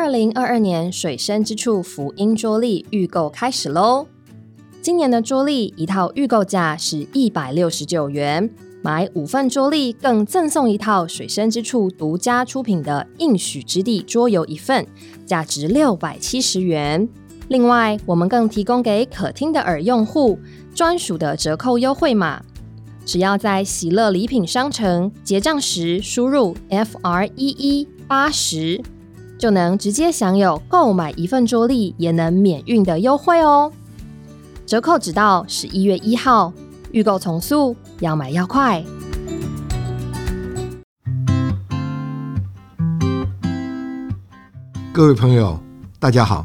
二零二二年水深之处福音桌历预购开始喽！今年的桌历一套预购价是一百六十九元，买五份桌历更赠送一套水深之处独家出品的应许之地桌游一份，价值六百七十元。另外，我们更提供给可听的耳用户专属的折扣优惠码，只要在喜乐礼品商城结账时输入 F R E E 八十。就能直接享有购买一份桌历也能免运的优惠哦！折扣只到十一月一号，预购从速，要买要快。各位朋友，大家好，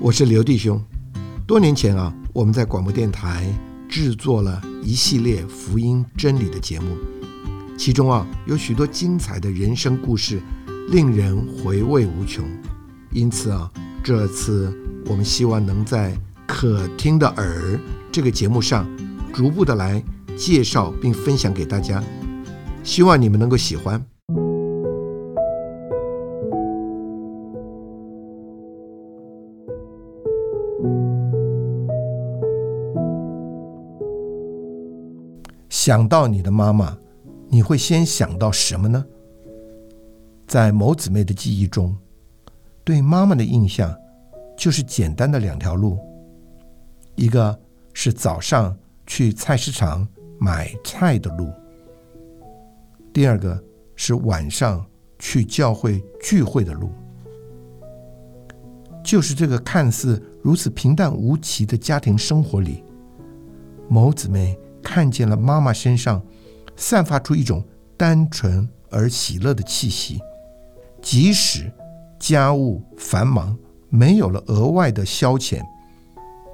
我是刘弟兄。多年前啊，我们在广播电台制作了一系列福音真理的节目，其中啊有许多精彩的人生故事。令人回味无穷，因此啊，这次我们希望能在《可听的耳》这个节目上，逐步的来介绍并分享给大家，希望你们能够喜欢。想到你的妈妈，你会先想到什么呢？在某姊妹的记忆中，对妈妈的印象就是简单的两条路：一个是早上去菜市场买菜的路；第二个是晚上去教会聚会的路。就是这个看似如此平淡无奇的家庭生活里，某姊妹看见了妈妈身上散发出一种单纯而喜乐的气息。即使家务繁忙，没有了额外的消遣，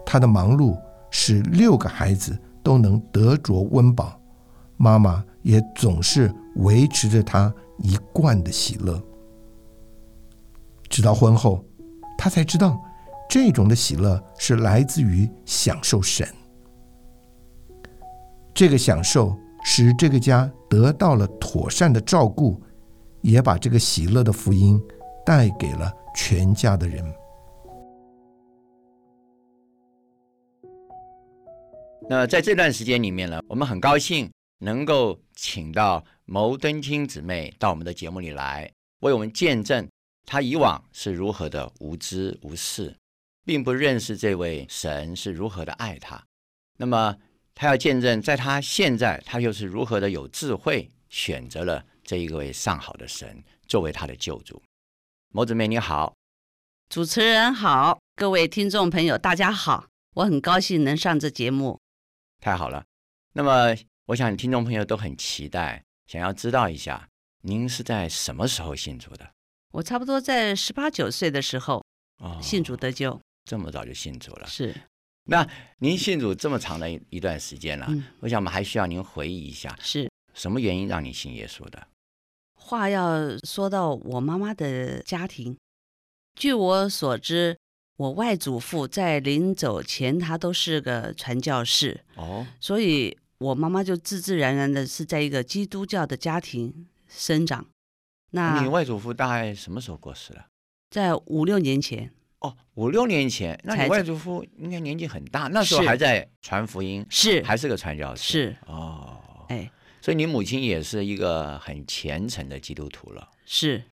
他的忙碌使六个孩子都能得着温饱，妈妈也总是维持着他一贯的喜乐。直到婚后，他才知道，这种的喜乐是来自于享受神。这个享受使这个家得到了妥善的照顾。也把这个喜乐的福音带给了全家的人。那在这段时间里面呢，我们很高兴能够请到牟登清姊妹到我们的节目里来，为我们见证她以往是如何的无知无识，并不认识这位神是如何的爱她。那么，她要见证，在她现在，她又是如何的有智慧，选择了。这一位上好的神作为他的救主，某姊妹你好，主持人好，各位听众朋友大家好，我很高兴能上这节目，太好了。那么我想听众朋友都很期待，想要知道一下您是在什么时候信主的？我差不多在十八九岁的时候，信主得救，这么早就信主了。是，那您信主这么长的一一段时间了，我想我们还需要您回忆一下，是什么原因让你信耶稣的？话要说到我妈妈的家庭，据我所知，我外祖父在临走前，他都是个传教士哦，所以我妈妈就自自然然的是在一个基督教的家庭生长。那你外祖父大概什么时候过世了？在五六年前哦，五六年前，那你外祖父应该年纪很大，那时候还在传福音，是还是个传教士，是哦，哎。所以你母亲也是一个很虔诚的基督徒了。是，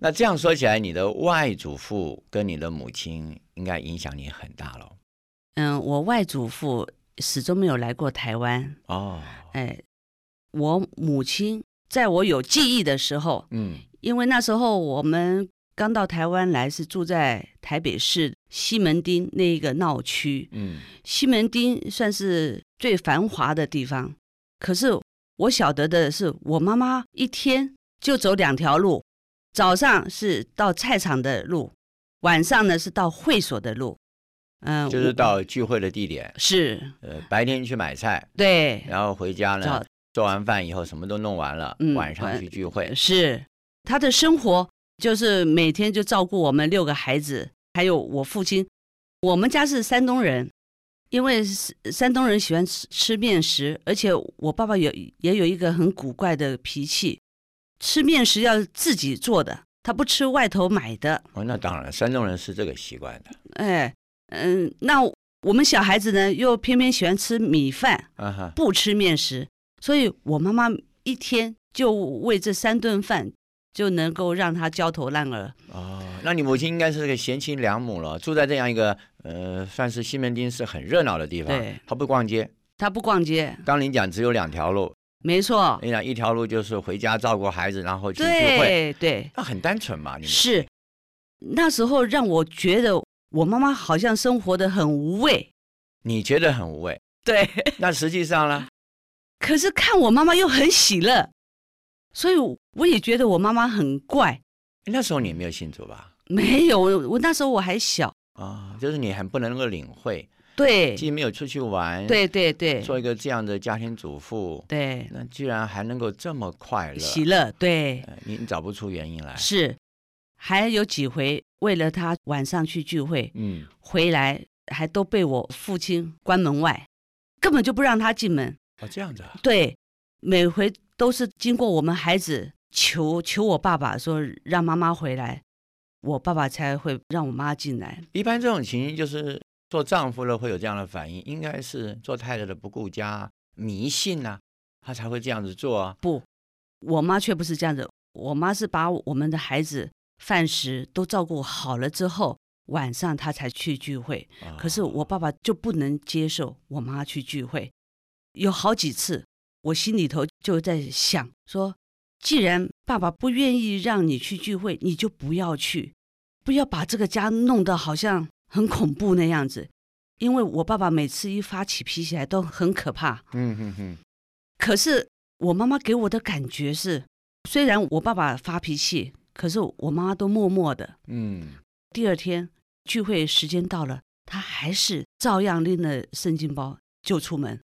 那这样说起来，你的外祖父跟你的母亲应该影响你很大了。嗯，我外祖父始终没有来过台湾。哦，哎，我母亲在我有记忆的时候，嗯，因为那时候我们刚到台湾来，是住在台北市西门町那一个闹区。嗯，西门町算是最繁华的地方，可是。我晓得的是，我妈妈一天就走两条路，早上是到菜场的路，晚上呢是到会所的路。嗯，就是到聚会的地点。是，呃，白天去买菜，对，然后回家呢，做完饭以后什么都弄完了，晚上去聚会。是，他的生活就是每天就照顾我们六个孩子，还有我父亲。我们家是山东人。因为山东人喜欢吃吃面食，而且我爸爸有也有一个很古怪的脾气，吃面食要自己做的，他不吃外头买的。哦，那当然，山东人是这个习惯的。哎，嗯，那我们小孩子呢，又偏偏喜欢吃米饭，不吃面食，所以我妈妈一天就为这三顿饭。就能够让他焦头烂额哦。那你母亲应该是个贤妻良母了，住在这样一个呃，算是西门町是很热闹的地方。对，他不逛街，他不逛街。刚你讲只有两条路，没错。你讲一条路就是回家照顾孩子，然后去聚会。对对，那很单纯嘛。你是那时候让我觉得我妈妈好像生活的很无味。你觉得很无味？对。那实际上呢？可是看我妈妈又很喜乐。所以我也觉得我妈妈很怪。那时候你没有信主吧？没有，我那时候我还小啊，就是你很不能够领会。对，既没有出去玩。对对对。做一个这样的家庭主妇。对。那居然还能够这么快乐。喜乐，对。你你找不出原因来。是，还有几回为了他晚上去聚会，嗯，回来还都被我父亲关门外，根本就不让他进门。哦，这样子啊。对，每回。都是经过我们孩子求求我爸爸说让妈妈回来，我爸爸才会让我妈进来。一般这种情形就是做丈夫的会有这样的反应，应该是做太太的不顾家、迷信呐，他才会这样子做啊。不，我妈却不是这样子，我妈是把我们的孩子饭食都照顾好了之后，晚上她才去聚会。可是我爸爸就不能接受我妈去聚会，有好几次。我心里头就在想说，既然爸爸不愿意让你去聚会，你就不要去，不要把这个家弄得好像很恐怖那样子。因为我爸爸每次一发起脾气来都很可怕。嗯哼哼。可是我妈妈给我的感觉是，虽然我爸爸发脾气，可是我妈妈都默默的。嗯。第二天聚会时间到了，她还是照样拎了圣经包就出门。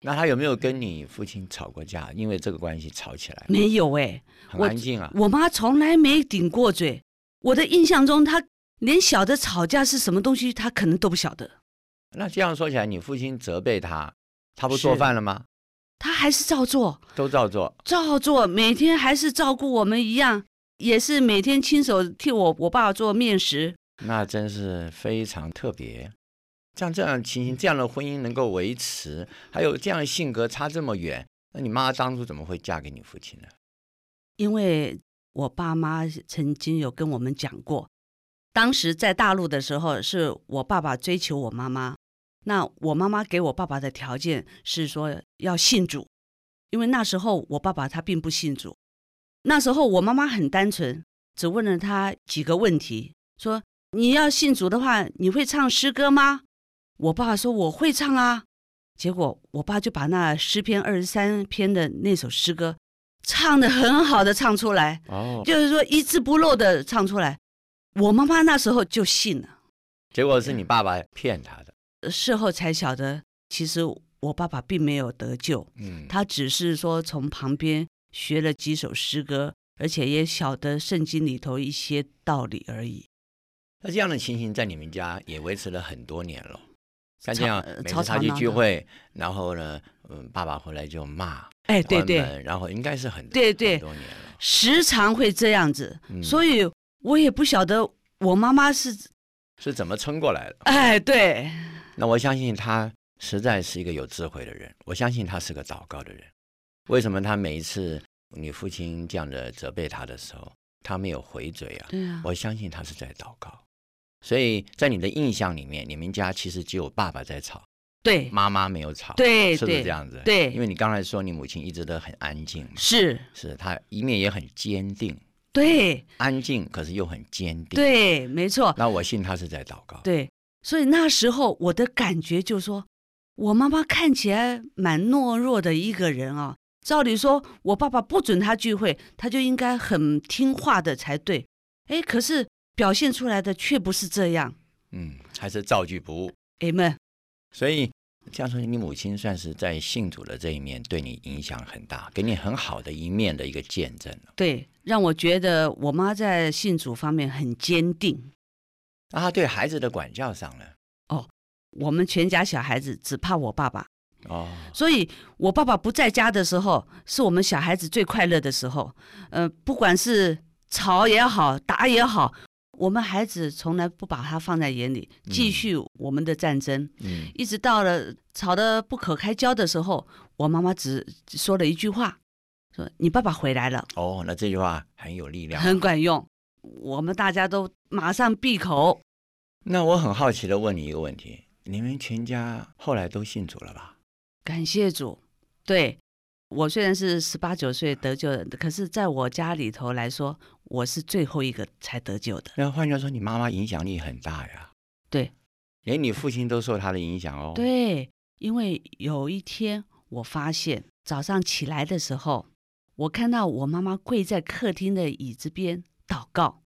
那他有没有跟你父亲吵过架？因为这个关系吵起来？没有哎，很安静啊。我妈从来没顶过嘴。我的印象中，他连小的吵架是什么东西，他可能都不晓得。那这样说起来，你父亲责备他，他不做饭了吗？他还是照做，都照做，照做，每天还是照顾我们一样，也是每天亲手替我我爸做面食。那真是非常特别。像这样情形，这样的婚姻能够维持，还有这样性格差这么远，那你妈当初怎么会嫁给你父亲呢？因为我爸妈曾经有跟我们讲过，当时在大陆的时候，是我爸爸追求我妈妈，那我妈妈给我爸爸的条件是说要信主，因为那时候我爸爸他并不信主，那时候我妈妈很单纯，只问了他几个问题，说你要信主的话，你会唱诗歌吗？我爸说我会唱啊，结果我爸就把那诗篇二十三篇的那首诗歌唱的很好的唱出来，哦，就是说一字不漏的唱出来。我妈妈那时候就信了，结果是你爸爸骗他的。事后才晓得，其实我爸爸并没有得救，嗯，他只是说从旁边学了几首诗歌，而且也晓得圣经里头一些道理而已。那这样的情形在你们家也维持了很多年了。像这样，每次他去聚会，然后呢，嗯，爸爸回来就骂，哎，对对，然后应该是很对对多年了，时常会这样子，所以我也不晓得我妈妈是是怎么撑过来的。哎，对，那我相信他实在是一个有智慧的人，我相信他是个祷告的人。为什么他每一次你父亲这样的责备他的时候，他没有回嘴啊？对啊，我相信他是在祷告。所以在你的印象里面，你们家其实只有爸爸在吵，对，妈妈没有吵，对，是不是这样子？对，因为你刚才说你母亲一直都很安静，是，是她一面也很坚定，对，安静可是又很坚定，对，没错。那我信她是在祷告，对，所以那时候我的感觉就是说，我妈妈看起来蛮懦弱的一个人啊。照理说，我爸爸不准她聚会，她就应该很听话的才对。哎，可是。表现出来的却不是这样，嗯，还是造句不误。哎们，所以这样说，你母亲算是在信主的这一面对你影响很大，给你很好的一面的一个见证对，让我觉得我妈在信主方面很坚定。啊，对孩子的管教上呢？哦，我们全家小孩子只怕我爸爸。哦，所以我爸爸不在家的时候，是我们小孩子最快乐的时候。呃，不管是吵也好，打也好，我们孩子从来不把他放在眼里，继续我们的战争。嗯，一直到了吵得不可开交的时候，我妈妈只说了一句话，说：“你爸爸回来了。”哦，那这句话很有力量，很管用。我们大家都马上闭口。那我很好奇的问你一个问题：你们全家后来都信主了吧？感谢主。对我虽然是十八九岁得救的，可是在我家里头来说，我是最后一个才得救的。那换句话说，你妈妈影响力很大呀。对，连你父亲都受她的影响哦。对，因为有一天我发现早上起来的时候，我看到我妈妈跪在客厅的椅子边祷告。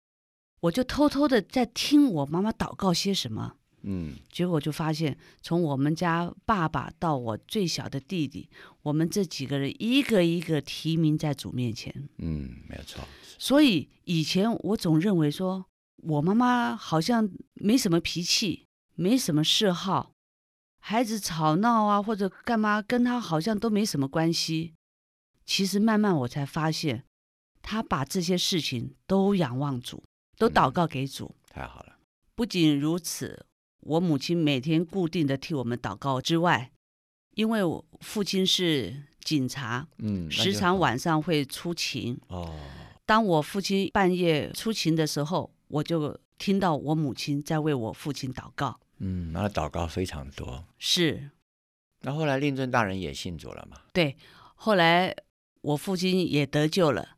我就偷偷的在听我妈妈祷告些什么，嗯，结果就发现，从我们家爸爸到我最小的弟弟，我们这几个人一个一个提名在主面前，嗯，没有错。所以以前我总认为说，我妈妈好像没什么脾气，没什么嗜好，孩子吵闹啊或者干嘛，跟她好像都没什么关系。其实慢慢我才发现，她把这些事情都仰望主。都祷告给主，太好了。不仅如此，我母亲每天固定的替我们祷告之外，因为我父亲是警察，嗯，时常晚上会出勤。哦，当我父亲半夜出勤的时候，我就听到我母亲在为我父亲祷告。嗯，那祷告非常多。是。那后来令尊大人也信主了嘛？对，后来我父亲也得救了，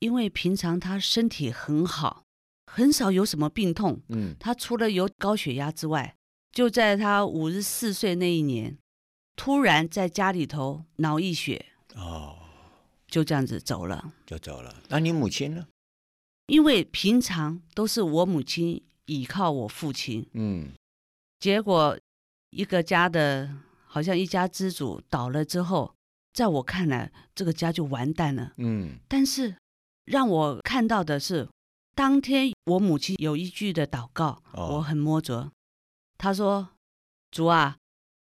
因为平常他身体很好。很少有什么病痛，嗯，他除了有高血压之外，就在他五十四岁那一年，突然在家里头脑溢血，哦，就这样子走了，就走了。那你母亲呢？因为平常都是我母亲倚靠我父亲，嗯，结果一个家的好像一家之主倒了之后，在我看来，这个家就完蛋了，嗯。但是让我看到的是。当天我母亲有一句的祷告，我很摸着。她说：“主啊，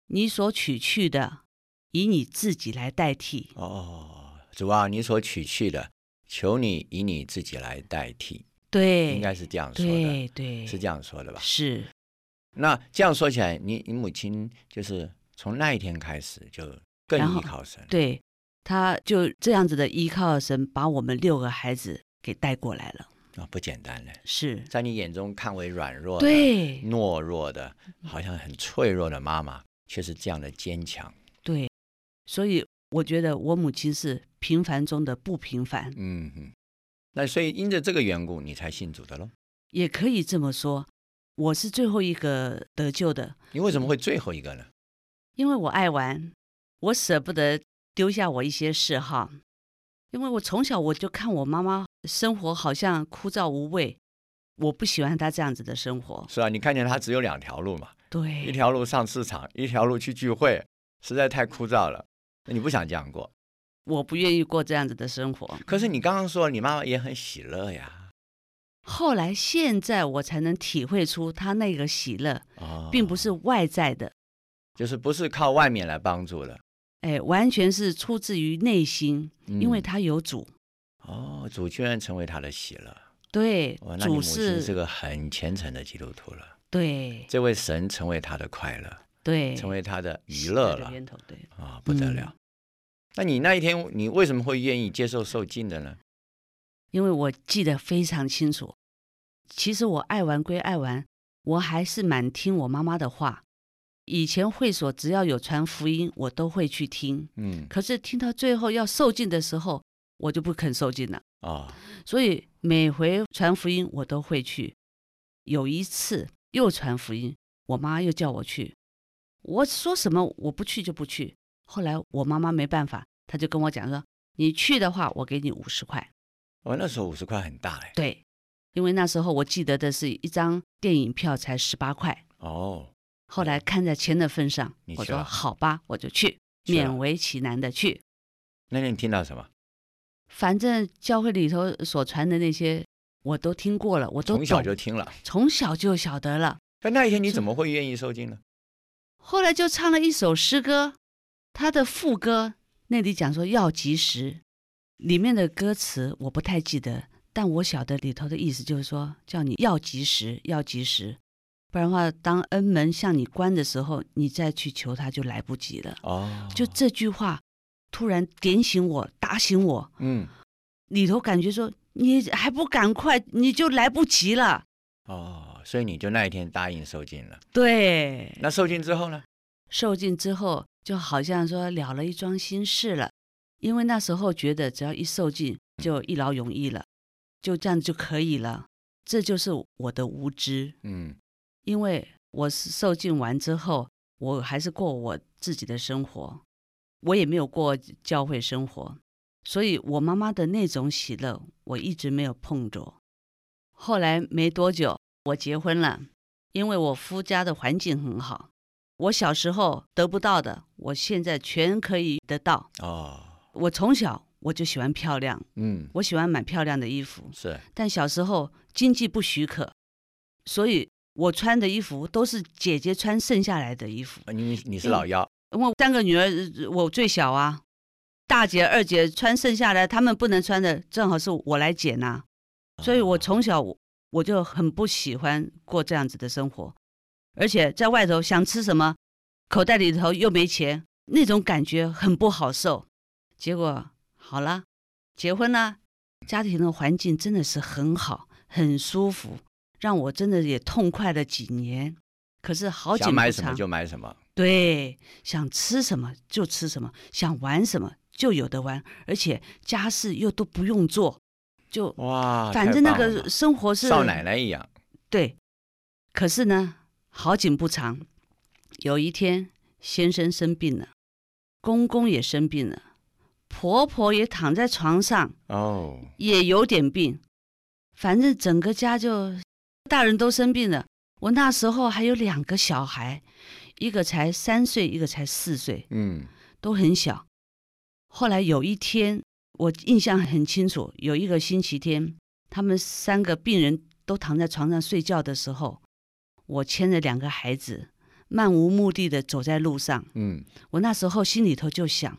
你所取去的，以你自己来代替。”哦，主啊，你所取去的，求你以你自己来代替。对，应该是这样说的。对对，是这样说的吧？是。那这样说起来，你你母亲就是从那一天开始就更依靠神。对，他就这样子的依靠神，把我们六个孩子给带过来了。啊，不简单嘞！是在你眼中看为软弱、对懦弱的，好像很脆弱的妈妈，却是这样的坚强。对，所以我觉得我母亲是平凡中的不平凡。嗯哼，那所以因着这个缘故，你才信主的喽？也可以这么说，我是最后一个得救的。你为什么会最后一个呢？因为我爱玩，我舍不得丢下我一些嗜好。因为我从小我就看我妈妈生活好像枯燥无味，我不喜欢她这样子的生活。是啊，你看见她只有两条路嘛？对，一条路上市场，一条路去聚会，实在太枯燥了。那你不想这样过？我不愿意过这样子的生活。可是你刚刚说你妈妈也很喜乐呀。后来现在我才能体会出她那个喜乐，并不是外在的，就是不是靠外面来帮助的。哎，完全是出自于内心，因为他有主。哦，主居然成为他的喜乐。对，主是这个很虔诚的基督徒了。对，这位神成为他的快乐，对，成为他的娱乐了。对，啊，不得了。那你那一天，你为什么会愿意接受受尽的呢？因为我记得非常清楚。其实我爱玩归爱玩，我还是蛮听我妈妈的话。以前会所只要有传福音，我都会去听。嗯，可是听到最后要受尽的时候，我就不肯受尽了啊。所以每回传福音我都会去。有一次又传福音，我妈又叫我去，我说什么我不去就不去。后来我妈妈没办法，她就跟我讲说：“你去的话，我给你五十块。”哦，那时候五十块很大哎。对，因为那时候我记得的是一张电影票才十八块。哦。后来看在钱的份上，我说好吧，我就去，勉为其难的去。那天你听到什么？反正教会里头所传的那些，我都听过了，我都从小就听了，从小就晓得了。但那一天你怎么会愿意受经呢？后来就唱了一首诗歌，他的副歌那里讲说要及时，里面的歌词我不太记得。但我晓得里头的意思就是说，叫你要及时，要及时，不然的话，当恩门向你关的时候，你再去求他就来不及了。哦，就这句话突然点醒我，打醒我。嗯，里头感觉说，你还不赶快，你就来不及了。哦，所以你就那一天答应受尽了。对。那受尽之后呢？受尽之后，就好像说了了一桩心事了，因为那时候觉得只要一受尽，就一劳永逸了。就这样就可以了，这就是我的无知。嗯，因为我受尽完之后，我还是过我自己的生活，我也没有过教会生活，所以我妈妈的那种喜乐，我一直没有碰着。后来没多久，我结婚了，因为我夫家的环境很好，我小时候得不到的，我现在全可以得到。哦，我从小。我就喜欢漂亮，嗯，我喜欢买漂亮的衣服，是。但小时候经济不许可，所以我穿的衣服都是姐姐穿剩下来的衣服。你你是老幺，我三个女儿，我最小啊，大姐、二姐穿剩下来，她们不能穿的，正好是我来捡呐。所以我从小我就很不喜欢过这样子的生活，而且在外头想吃什么，口袋里头又没钱，那种感觉很不好受。结果。好了，结婚了，家庭的环境真的是很好，很舒服，让我真的也痛快了几年。可是好景不长，想买什么就买什么，对，想吃什么就吃什么，想玩什么就有的玩，而且家事又都不用做，就哇，反正那个生活是少奶奶一样。对，可是呢，好景不长，有一天先生生病了，公公也生病了。婆婆也躺在床上哦，也有点病，反正整个家就大人都生病了。我那时候还有两个小孩，一个才三岁，一个才四岁，嗯，都很小。后来有一天，我印象很清楚，有一个星期天，他们三个病人都躺在床上睡觉的时候，我牵着两个孩子，漫无目的的走在路上，嗯，我那时候心里头就想。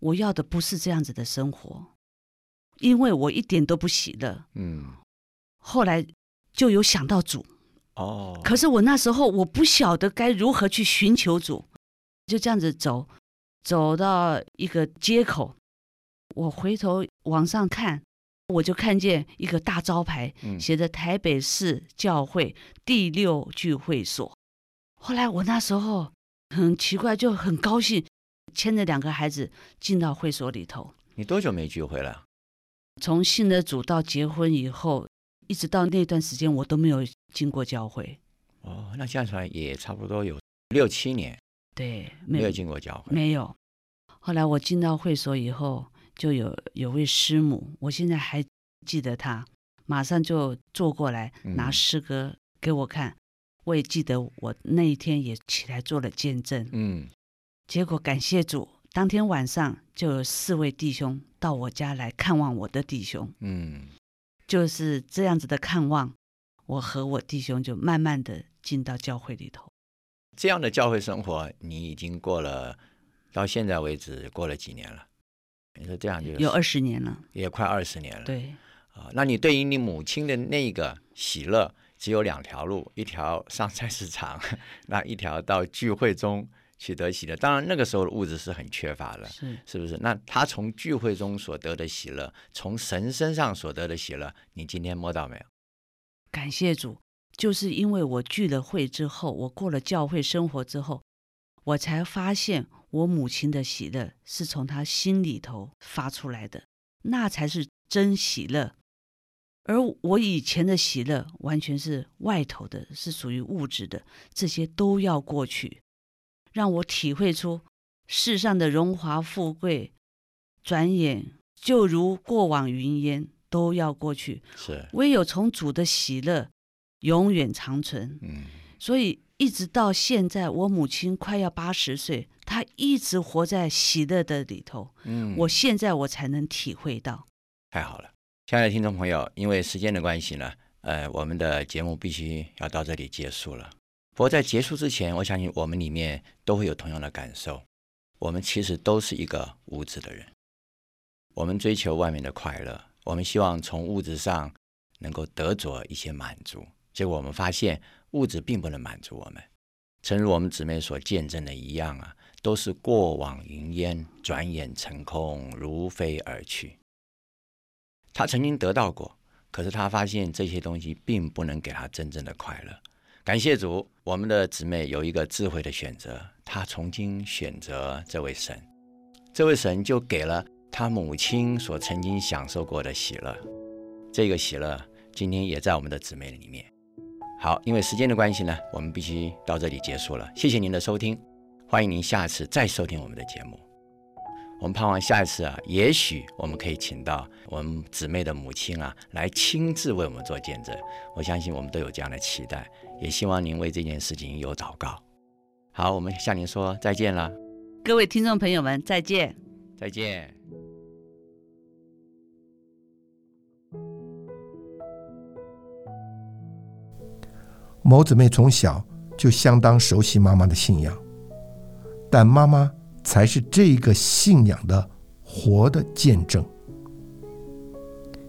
我要的不是这样子的生活，因为我一点都不喜乐。嗯，后来就有想到主，哦，可是我那时候我不晓得该如何去寻求主，就这样子走，走到一个街口，我回头往上看，我就看见一个大招牌，写着台北市教会第六聚会所。后来我那时候很奇怪，就很高兴。牵着两个孩子进到会所里头。你多久没聚会了？从信的主到结婚以后，一直到那段时间，我都没有进过教会。哦，那这样来也差不多有六七年。对，没有进过教会。没有。后来我进到会所以后，就有有位师母，我现在还记得她，马上就坐过来拿诗歌给我看。我也记得我那一天也起来做了见证。嗯。结果感谢主，当天晚上就有四位弟兄到我家来看望我的弟兄。嗯，就是这样子的看望，我和我弟兄就慢慢的进到教会里头。这样的教会生活，你已经过了，到现在为止过了几年了？你说这样就有二十年了，也快二十年了。对，啊，那你对于你母亲的那个喜乐，只有两条路：一条上菜市场，那一条到聚会中。取得喜乐，当然那个时候的物质是很缺乏的，是是不是？那他从聚会中所得的喜乐，从神身上所得的喜乐，你今天摸到没有？感谢主，就是因为我聚了会之后，我过了教会生活之后，我才发现我母亲的喜乐是从她心里头发出来的，那才是真喜乐。而我以前的喜乐完全是外头的，是属于物质的，这些都要过去。让我体会出世上的荣华富贵，转眼就如过往云烟，都要过去。是，唯有从主的喜乐永远长存。嗯，所以一直到现在，我母亲快要八十岁，她一直活在喜乐的里头。嗯，我现在我才能体会到。太好了，亲爱的听众朋友，因为时间的关系呢，呃，我们的节目必须要到这里结束了。不过在结束之前，我相信我们里面都会有同样的感受。我们其实都是一个无知的人，我们追求外面的快乐，我们希望从物质上能够得着一些满足，结果我们发现物质并不能满足我们。诚如我们姊妹所见证的一样啊，都是过往云烟，转眼成空，如飞而去。他曾经得到过，可是他发现这些东西并不能给他真正的快乐。感谢主，我们的姊妹有一个智慧的选择，她曾经选择这位神，这位神就给了。他母亲所曾经享受过的喜乐，这个喜乐今天也在我们的姊妹里面。好，因为时间的关系呢，我们必须到这里结束了。谢谢您的收听，欢迎您下次再收听我们的节目。我们盼望下一次啊，也许我们可以请到我们姊妹的母亲啊，来亲自为我们做见证。我相信我们都有这样的期待，也希望您为这件事情有祷告。好，我们向您说再见了，各位听众朋友们，再见，再见。某姊妹从小就相当熟悉妈妈的信仰，但妈妈才是这个信仰的活的见证。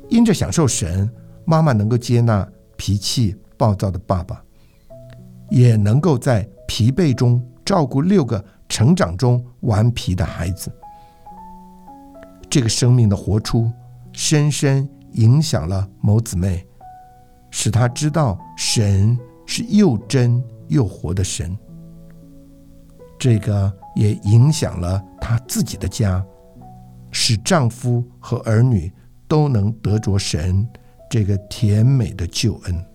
因着享受神，妈妈能够接纳脾气暴躁的爸爸，也能够在疲惫中照顾六个成长中顽皮的孩子。这个生命的活出，深深影响了某姊妹，使她知道神。是又真又活的神，这个也影响了她自己的家，使丈夫和儿女都能得着神这个甜美的救恩。